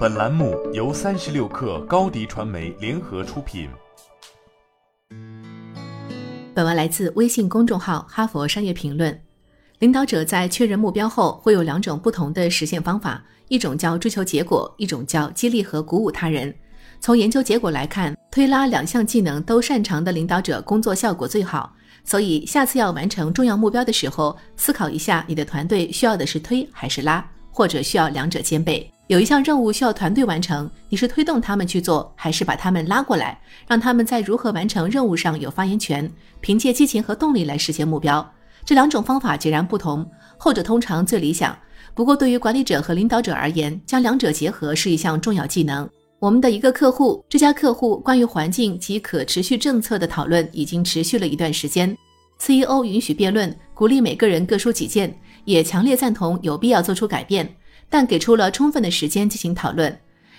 本栏目由三十六氪高低传媒联合出品。本文来自微信公众号《哈佛商业评论》。领导者在确认目标后，会有两种不同的实现方法，一种叫追求结果，一种叫激励和鼓舞他人。从研究结果来看，推拉两项技能都擅长的领导者工作效果最好。所以，下次要完成重要目标的时候，思考一下你的团队需要的是推还是拉，或者需要两者兼备。有一项任务需要团队完成，你是推动他们去做，还是把他们拉过来，让他们在如何完成任务上有发言权，凭借激情和动力来实现目标？这两种方法截然不同，后者通常最理想。不过，对于管理者和领导者而言，将两者结合是一项重要技能。我们的一个客户，这家客户关于环境及可持续政策的讨论已经持续了一段时间。CEO 允许辩论，鼓励每个人各抒己见，也强烈赞同有必要做出改变，但给出了充分的时间进行讨论。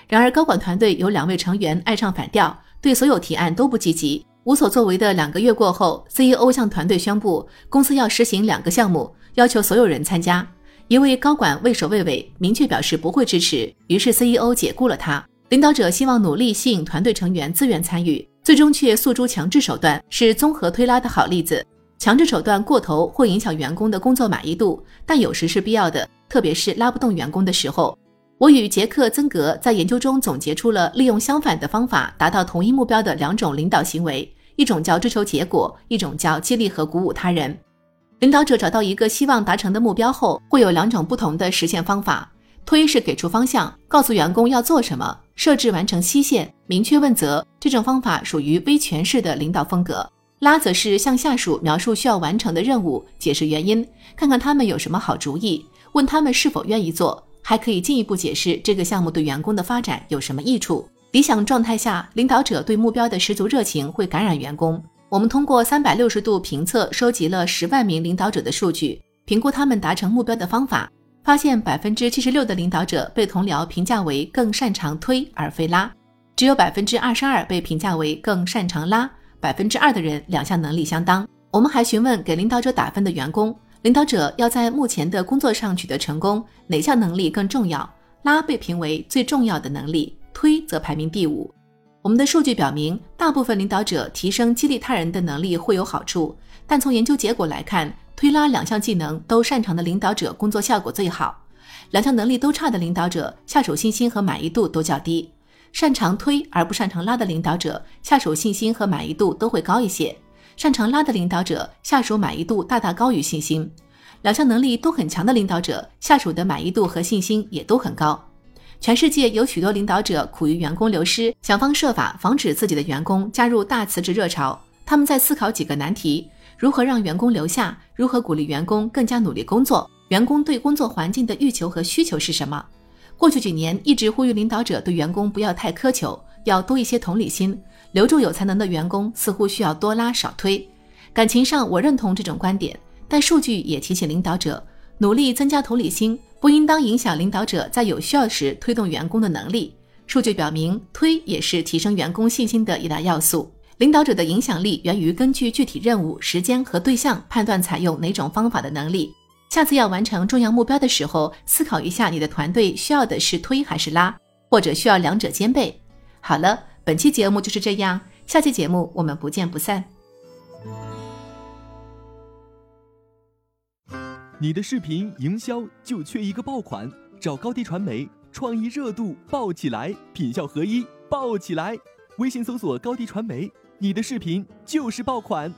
然而，高管团队有两位成员爱唱反调，对所有提案都不积极，无所作为的两个月过后，CEO 向团队宣布，公司要实行两个项目，要求所有人参加。一位高管畏首畏尾，明确表示不会支持，于是 CEO 解雇了他。领导者希望努力吸引团队成员自愿参与，最终却诉诸强制手段，是综合推拉的好例子。强制手段过头会影响员工的工作满意度，但有时是必要的，特别是拉不动员工的时候。我与杰克·曾格在研究中总结出了利用相反的方法达到同一目标的两种领导行为，一种叫追求结果，一种叫激励和鼓舞他人。领导者找到一个希望达成的目标后，会有两种不同的实现方法。推是给出方向，告诉员工要做什么，设置完成期限，明确问责。这种方法属于威权式的领导风格。拉则是向下属描述需要完成的任务，解释原因，看看他们有什么好主意，问他们是否愿意做，还可以进一步解释这个项目对员工的发展有什么益处。理想状态下，领导者对目标的十足热情会感染员工。我们通过三百六十度评测，收集了十万名领导者的数据，评估他们达成目标的方法。发现百分之七十六的领导者被同僚评价为更擅长推而非拉，只有百分之二十二被评价为更擅长拉，百分之二的人两项能力相当。我们还询问给领导者打分的员工，领导者要在目前的工作上取得成功，哪项能力更重要？拉被评为最重要的能力，推则排名第五。我们的数据表明，大部分领导者提升激励他人的能力会有好处，但从研究结果来看。推拉两项技能都擅长的领导者工作效果最好，两项能力都差的领导者下属信心和满意度都较低。擅长推而不擅长拉的领导者下属信心和满意度都会高一些，擅长拉的领导者下属满意度大大高于信心。两项能力都很强的领导者下属的满意度和信心也都很高。全世界有许多领导者苦于员工流失，想方设法防止自己的员工加入大辞职热潮。他们在思考几个难题。如何让员工留下？如何鼓励员工更加努力工作？员工对工作环境的欲求和需求是什么？过去几年一直呼吁领导者对员工不要太苛求，要多一些同理心，留住有才能的员工似乎需要多拉少推。感情上我认同这种观点，但数据也提醒领导者，努力增加同理心不应当影响领导者在有需要时推动员工的能力。数据表明，推也是提升员工信心的一大要素。领导者的影响力源于根据具体任务、时间和对象判断采用哪种方法的能力。下次要完成重要目标的时候，思考一下你的团队需要的是推还是拉，或者需要两者兼备。好了，本期节目就是这样，下期节目我们不见不散。你的视频营销就缺一个爆款，找高低传媒，创意热度爆起来，品效合一爆起来。微信搜索高低传媒。你的视频就是爆款。